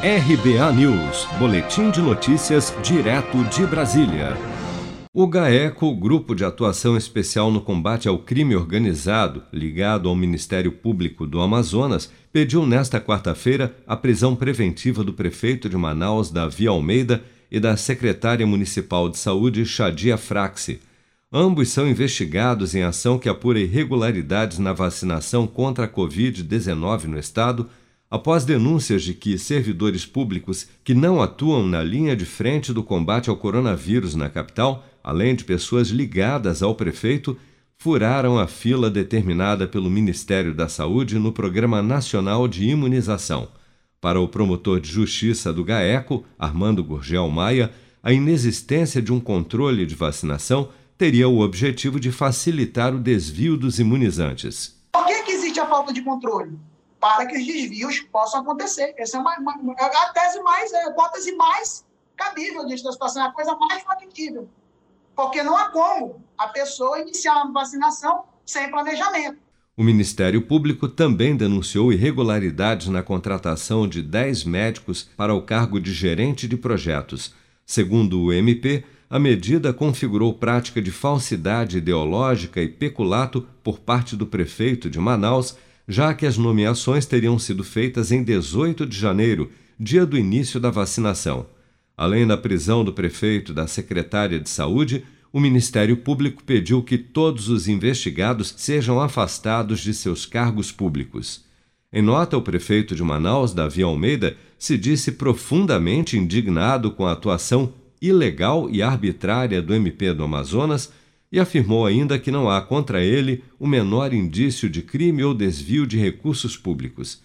RBA News, Boletim de Notícias, direto de Brasília. O GAECO, Grupo de Atuação Especial no Combate ao Crime Organizado, ligado ao Ministério Público do Amazonas, pediu nesta quarta-feira a prisão preventiva do prefeito de Manaus, Davi Almeida, e da secretária municipal de saúde, Shadia Fraxi. Ambos são investigados em ação que apura irregularidades na vacinação contra a Covid-19 no estado após denúncias de que servidores públicos que não atuam na linha de frente do combate ao coronavírus na capital, além de pessoas ligadas ao prefeito, furaram a fila determinada pelo Ministério da Saúde no Programa Nacional de Imunização. Para o promotor de justiça do GAECO, Armando Gurgel Maia, a inexistência de um controle de vacinação teria o objetivo de facilitar o desvio dos imunizantes. Por que, que existe a falta de controle? Para que os desvios possam acontecer. Essa é uma, uma, a tese mais, a hipótese mais cabível diante da situação, é a coisa mais factível. Porque não há como a pessoa iniciar uma vacinação sem planejamento. O Ministério Público também denunciou irregularidades na contratação de 10 médicos para o cargo de gerente de projetos. Segundo o MP, a medida configurou prática de falsidade ideológica e peculato por parte do prefeito de Manaus já que as nomeações teriam sido feitas em 18 de janeiro, dia do início da vacinação. Além da prisão do prefeito e da secretária de Saúde, o Ministério Público pediu que todos os investigados sejam afastados de seus cargos públicos. Em nota, o prefeito de Manaus, Davi Almeida, se disse profundamente indignado com a atuação ilegal e arbitrária do MP do Amazonas e afirmou ainda que não há contra ele o menor indício de crime ou desvio de recursos públicos.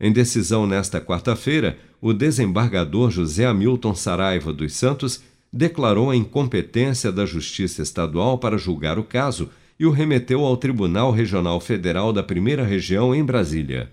Em decisão nesta quarta-feira, o desembargador José Hamilton Saraiva dos Santos declarou a incompetência da Justiça Estadual para julgar o caso e o remeteu ao Tribunal Regional Federal da Primeira Região em Brasília.